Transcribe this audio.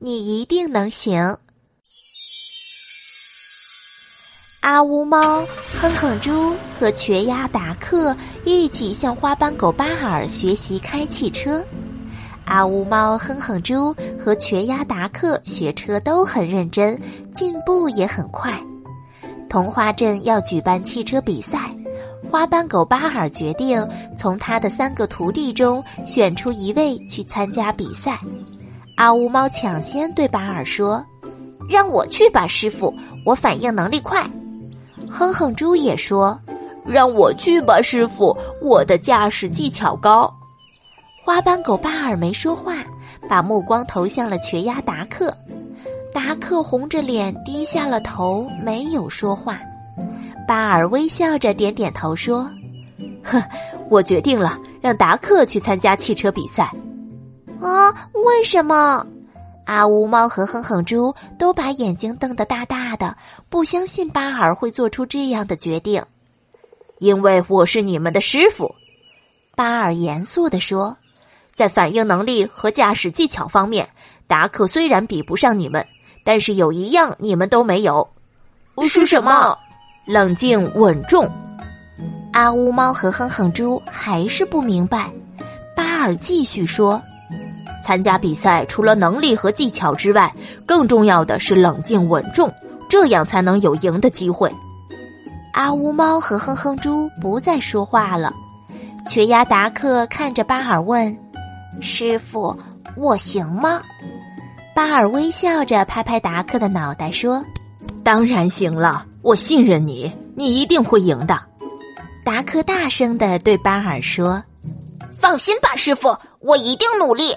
你一定能行。阿乌猫、哼哼猪和瘸鸭达克一起向花斑狗巴尔学习开汽车。阿乌猫、哼哼猪和瘸鸭达克学车都很认真，进步也很快。童话镇要举办汽车比赛，花斑狗巴尔决定从他的三个徒弟中选出一位去参加比赛。阿乌猫抢先对巴尔说：“让我去吧，师傅，我反应能力快。”哼哼猪也说：“让我去吧，师傅，我的驾驶技巧高。”花斑狗巴尔没说话，把目光投向了瘸鸭达克。达克红着脸低下了头，没有说话。巴尔微笑着点点头说：“哼，我决定了，让达克去参加汽车比赛。”啊，为什么？阿乌猫和哼哼猪都把眼睛瞪得大大的，不相信巴尔会做出这样的决定。因为我是你们的师傅，巴尔严肃地说：“在反应能力和驾驶技巧方面，达克虽然比不上你们，但是有一样你们都没有，是什么？冷静稳重。”阿乌猫和哼哼猪还是不明白。巴尔继续说。参加比赛除了能力和技巧之外，更重要的是冷静稳重，这样才能有赢的机会。阿乌猫和哼哼猪不再说话了。瘸鸭达克看着巴尔问：“师傅，我行吗？”巴尔微笑着拍拍达克的脑袋说：“当然行了，我信任你，你一定会赢的。”达克大声的对巴尔说：“放心吧，师傅，我一定努力。”